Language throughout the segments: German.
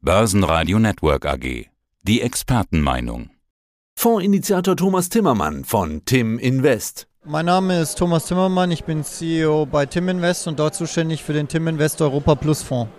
Börsenradio Network AG. Die Expertenmeinung. Fondsinitiator Thomas Timmermann von Tim Invest. Mein Name ist Thomas Timmermann, ich bin CEO bei Tim Invest und dort zuständig für den Tim Invest Europa Plus Fonds.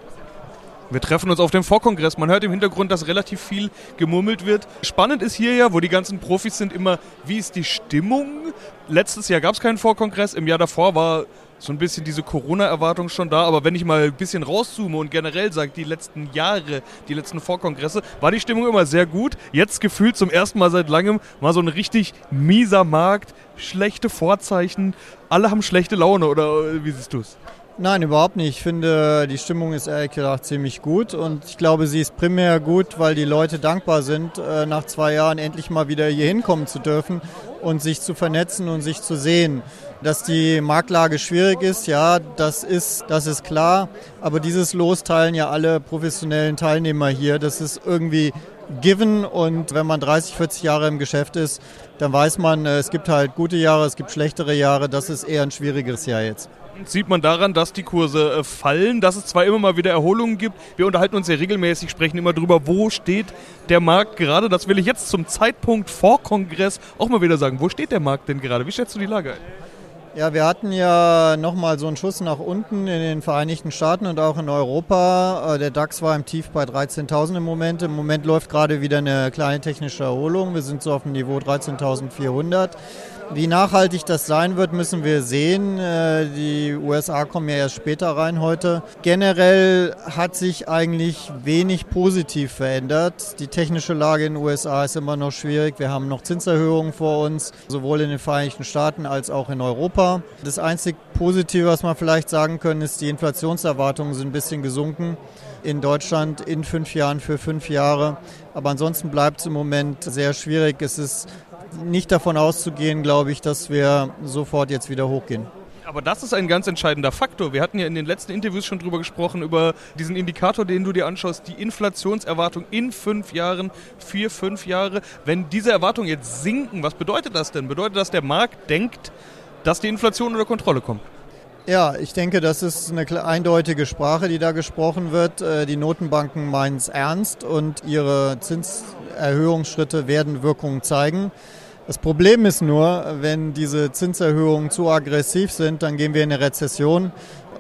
Wir treffen uns auf dem Vorkongress. Man hört im Hintergrund, dass relativ viel gemurmelt wird. Spannend ist hier ja, wo die ganzen Profis sind, immer, wie ist die Stimmung? Letztes Jahr gab es keinen Vorkongress, im Jahr davor war so ein bisschen diese Corona-Erwartung schon da. Aber wenn ich mal ein bisschen rauszoome und generell sage, die letzten Jahre, die letzten Vorkongresse, war die Stimmung immer sehr gut. Jetzt gefühlt zum ersten Mal seit langem mal so ein richtig mieser Markt, schlechte Vorzeichen. Alle haben schlechte Laune oder wie siehst du es? Nein, überhaupt nicht. Ich finde, die Stimmung ist ehrlich gesagt ziemlich gut und ich glaube, sie ist primär gut, weil die Leute dankbar sind, äh, nach zwei Jahren endlich mal wieder hier hinkommen zu dürfen und sich zu vernetzen und sich zu sehen. Dass die Marktlage schwierig ist, ja, das ist, das ist klar. Aber dieses Los teilen ja alle professionellen Teilnehmer hier. Das ist irgendwie given und wenn man 30, 40 Jahre im Geschäft ist, dann weiß man, äh, es gibt halt gute Jahre, es gibt schlechtere Jahre. Das ist eher ein schwieriges Jahr jetzt sieht man daran, dass die Kurse äh, fallen, dass es zwar immer mal wieder Erholungen gibt. Wir unterhalten uns ja regelmäßig, sprechen immer darüber, wo steht der Markt gerade. Das will ich jetzt zum Zeitpunkt vor Kongress auch mal wieder sagen. Wo steht der Markt denn gerade? Wie schätzt du die Lage ein? Ja, wir hatten ja nochmal so einen Schuss nach unten in den Vereinigten Staaten und auch in Europa. Äh, der DAX war im Tief bei 13.000 im Moment. Im Moment läuft gerade wieder eine kleine technische Erholung. Wir sind so auf dem Niveau 13.400. Wie nachhaltig das sein wird, müssen wir sehen. Äh, die USA kommen ja erst später rein heute. Generell hat sich eigentlich wenig positiv verändert. Die technische Lage in den USA ist immer noch schwierig. Wir haben noch Zinserhöhungen vor uns, sowohl in den Vereinigten Staaten als auch in Europa. Das einzig Positive, was man vielleicht sagen können, ist, die Inflationserwartungen sind ein bisschen gesunken in Deutschland in fünf Jahren für fünf Jahre. Aber ansonsten bleibt es im Moment sehr schwierig. Es ist nicht davon auszugehen, glaube ich, dass wir sofort jetzt wieder hochgehen. Aber das ist ein ganz entscheidender Faktor. Wir hatten ja in den letzten Interviews schon drüber gesprochen, über diesen Indikator, den du dir anschaust, die Inflationserwartung in fünf Jahren, vier, fünf Jahre. Wenn diese Erwartungen jetzt sinken, was bedeutet das denn? Bedeutet das, der Markt denkt, dass die Inflation unter Kontrolle kommt? Ja, ich denke, das ist eine eindeutige Sprache, die da gesprochen wird. Äh, die Notenbanken meinen es ernst und ihre Zinserhöhungsschritte werden Wirkungen zeigen. Das Problem ist nur, wenn diese Zinserhöhungen zu aggressiv sind, dann gehen wir in eine Rezession.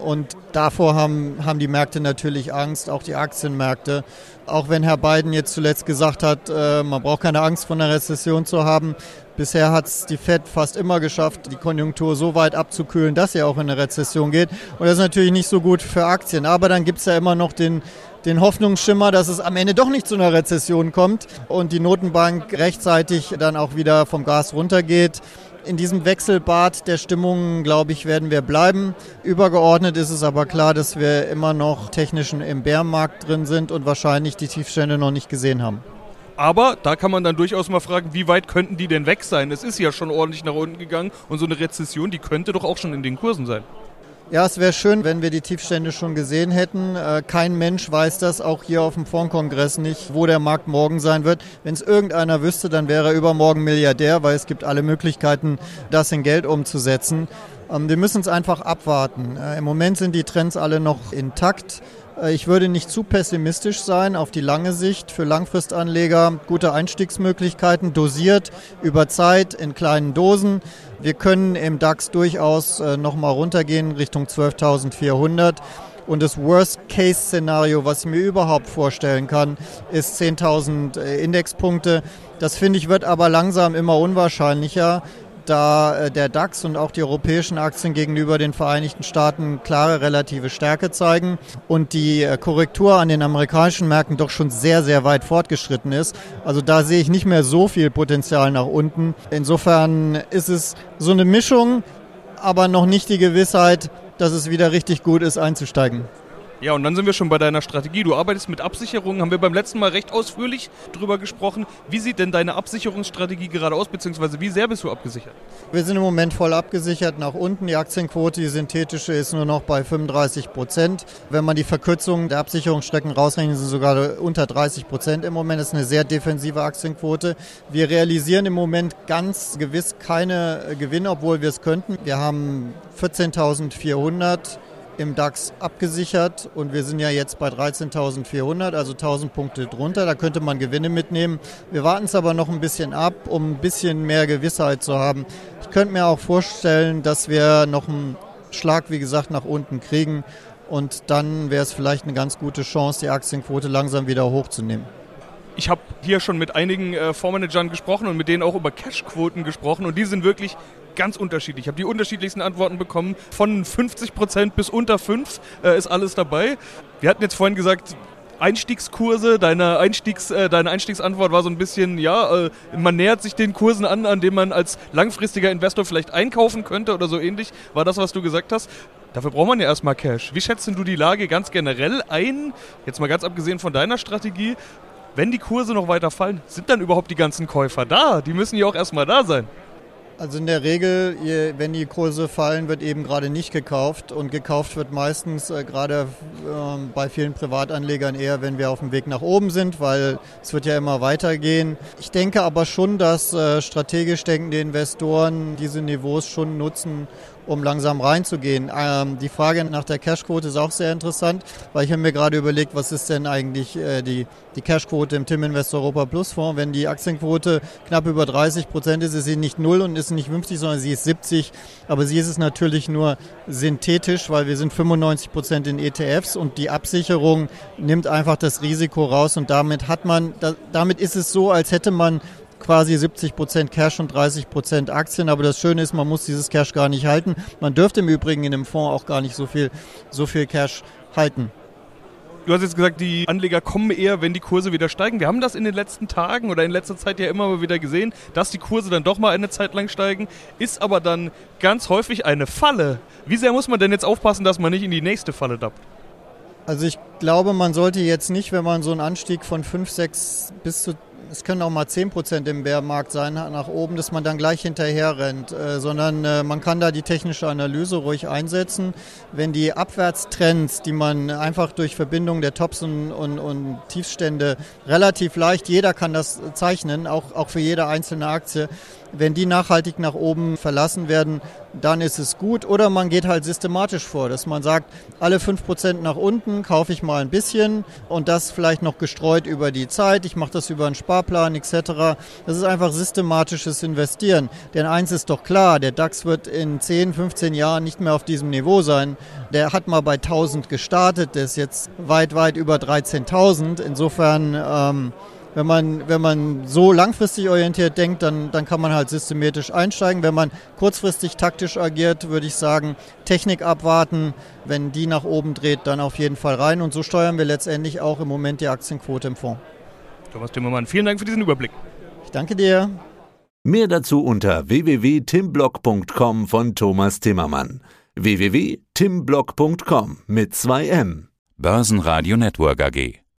Und davor haben, haben die Märkte natürlich Angst, auch die Aktienmärkte. Auch wenn Herr Biden jetzt zuletzt gesagt hat, äh, man braucht keine Angst vor einer Rezession zu haben. Bisher hat es die Fed fast immer geschafft, die Konjunktur so weit abzukühlen, dass sie auch in eine Rezession geht. Und das ist natürlich nicht so gut für Aktien. Aber dann gibt es ja immer noch den den Hoffnungsschimmer, dass es am Ende doch nicht zu einer Rezession kommt und die Notenbank rechtzeitig dann auch wieder vom Gas runtergeht. In diesem Wechselbad der Stimmungen, glaube ich, werden wir bleiben. Übergeordnet ist es aber klar, dass wir immer noch technischen im Bärmarkt drin sind und wahrscheinlich die Tiefstände noch nicht gesehen haben. Aber da kann man dann durchaus mal fragen, wie weit könnten die denn weg sein? Es ist ja schon ordentlich nach unten gegangen und so eine Rezession, die könnte doch auch schon in den Kursen sein. Ja, es wäre schön, wenn wir die Tiefstände schon gesehen hätten. Äh, kein Mensch weiß das, auch hier auf dem Fondskongress nicht, wo der Markt morgen sein wird. Wenn es irgendeiner wüsste, dann wäre er übermorgen Milliardär, weil es gibt alle Möglichkeiten, das in Geld umzusetzen. Ähm, wir müssen es einfach abwarten. Äh, Im Moment sind die Trends alle noch intakt. Äh, ich würde nicht zu pessimistisch sein auf die lange Sicht. Für Langfristanleger gute Einstiegsmöglichkeiten, dosiert über Zeit in kleinen Dosen. Wir können im DAX durchaus äh, nochmal runtergehen Richtung 12.400. Und das Worst-Case-Szenario, was ich mir überhaupt vorstellen kann, ist 10.000 äh, Indexpunkte. Das finde ich wird aber langsam immer unwahrscheinlicher da äh, der DAX und auch die europäischen Aktien gegenüber den Vereinigten Staaten klare relative Stärke zeigen und die äh, Korrektur an den amerikanischen Märkten doch schon sehr, sehr weit fortgeschritten ist. Also da sehe ich nicht mehr so viel Potenzial nach unten. Insofern ist es so eine Mischung, aber noch nicht die Gewissheit, dass es wieder richtig gut ist, einzusteigen. Ja, und dann sind wir schon bei deiner Strategie. Du arbeitest mit Absicherungen, haben wir beim letzten Mal recht ausführlich drüber gesprochen. Wie sieht denn deine Absicherungsstrategie gerade aus, beziehungsweise wie sehr bist du abgesichert? Wir sind im Moment voll abgesichert nach unten. Die Aktienquote, die synthetische, ist nur noch bei 35 Prozent. Wenn man die Verkürzung der Absicherungsstrecken rausrechnet, sind sogar unter 30 Prozent im Moment. Das ist eine sehr defensive Aktienquote. Wir realisieren im Moment ganz gewiss keine Gewinne, obwohl wir es könnten. Wir haben 14.400 im DAX abgesichert und wir sind ja jetzt bei 13.400, also 1000 Punkte drunter. Da könnte man Gewinne mitnehmen. Wir warten es aber noch ein bisschen ab, um ein bisschen mehr Gewissheit zu haben. Ich könnte mir auch vorstellen, dass wir noch einen Schlag, wie gesagt, nach unten kriegen und dann wäre es vielleicht eine ganz gute Chance, die Aktienquote langsam wieder hochzunehmen. Ich habe hier schon mit einigen äh, Fondsmanagern gesprochen und mit denen auch über Cashquoten gesprochen und die sind wirklich ganz unterschiedlich. Ich habe die unterschiedlichsten Antworten bekommen. Von 50 Prozent bis unter 5 äh, ist alles dabei. Wir hatten jetzt vorhin gesagt, Einstiegskurse, deine, Einstiegs, äh, deine Einstiegsantwort war so ein bisschen, ja, äh, man nähert sich den Kursen an, an denen man als langfristiger Investor vielleicht einkaufen könnte oder so ähnlich. War das, was du gesagt hast? Dafür braucht man ja erstmal Cash. Wie schätzt du die Lage ganz generell ein? Jetzt mal ganz abgesehen von deiner Strategie. Wenn die Kurse noch weiter fallen, sind dann überhaupt die ganzen Käufer da? Die müssen ja auch erstmal da sein. Also in der Regel, wenn die Kurse fallen, wird eben gerade nicht gekauft und gekauft wird meistens äh, gerade äh, bei vielen Privatanlegern eher, wenn wir auf dem Weg nach oben sind, weil es wird ja immer weitergehen. Ich denke aber schon, dass äh, strategisch denkende Investoren diese Niveaus schon nutzen, um langsam reinzugehen. Ähm, die Frage nach der Cashquote ist auch sehr interessant, weil ich habe mir gerade überlegt, was ist denn eigentlich äh, die, die Cashquote im Tim Invest Europa Plus Fonds. Wenn die Aktienquote knapp über 30 Prozent ist, ist sie nicht null und ist nicht 50, sondern sie ist 70. Aber sie ist es natürlich nur synthetisch, weil wir sind 95 Prozent in ETFs und die Absicherung nimmt einfach das Risiko raus und damit hat man, damit ist es so, als hätte man quasi 70 Prozent Cash und 30 Prozent Aktien. Aber das Schöne ist, man muss dieses Cash gar nicht halten. Man dürfte im Übrigen in dem Fonds auch gar nicht so viel, so viel Cash halten. Du hast jetzt gesagt, die Anleger kommen eher, wenn die Kurse wieder steigen. Wir haben das in den letzten Tagen oder in letzter Zeit ja immer mal wieder gesehen, dass die Kurse dann doch mal eine Zeit lang steigen, ist aber dann ganz häufig eine Falle. Wie sehr muss man denn jetzt aufpassen, dass man nicht in die nächste Falle tappt? Also ich glaube, man sollte jetzt nicht, wenn man so einen Anstieg von 5, 6 bis zu es können auch mal 10% im Bärmarkt sein nach oben, dass man dann gleich hinterher rennt, äh, sondern äh, man kann da die technische Analyse ruhig einsetzen. Wenn die Abwärtstrends, die man einfach durch Verbindung der Tops und, und, und Tiefstände relativ leicht, jeder kann das zeichnen, auch, auch für jede einzelne Aktie, wenn die nachhaltig nach oben verlassen werden, dann ist es gut. Oder man geht halt systematisch vor, dass man sagt, alle 5% nach unten kaufe ich mal ein bisschen und das vielleicht noch gestreut über die Zeit. Ich mache das über einen Sparplan etc. Das ist einfach systematisches Investieren. Denn eins ist doch klar, der DAX wird in 10, 15 Jahren nicht mehr auf diesem Niveau sein. Der hat mal bei 1000 gestartet, der ist jetzt weit, weit über 13.000. Insofern... Ähm, wenn man, wenn man so langfristig orientiert denkt, dann, dann kann man halt systematisch einsteigen. Wenn man kurzfristig taktisch agiert, würde ich sagen, Technik abwarten. Wenn die nach oben dreht, dann auf jeden Fall rein. Und so steuern wir letztendlich auch im Moment die Aktienquote im Fonds. Thomas Timmermann, vielen Dank für diesen Überblick. Ich danke dir. Mehr dazu unter www.timblock.com von Thomas Timmermann. www.timblock.com mit 2 M. Börsenradio Network AG.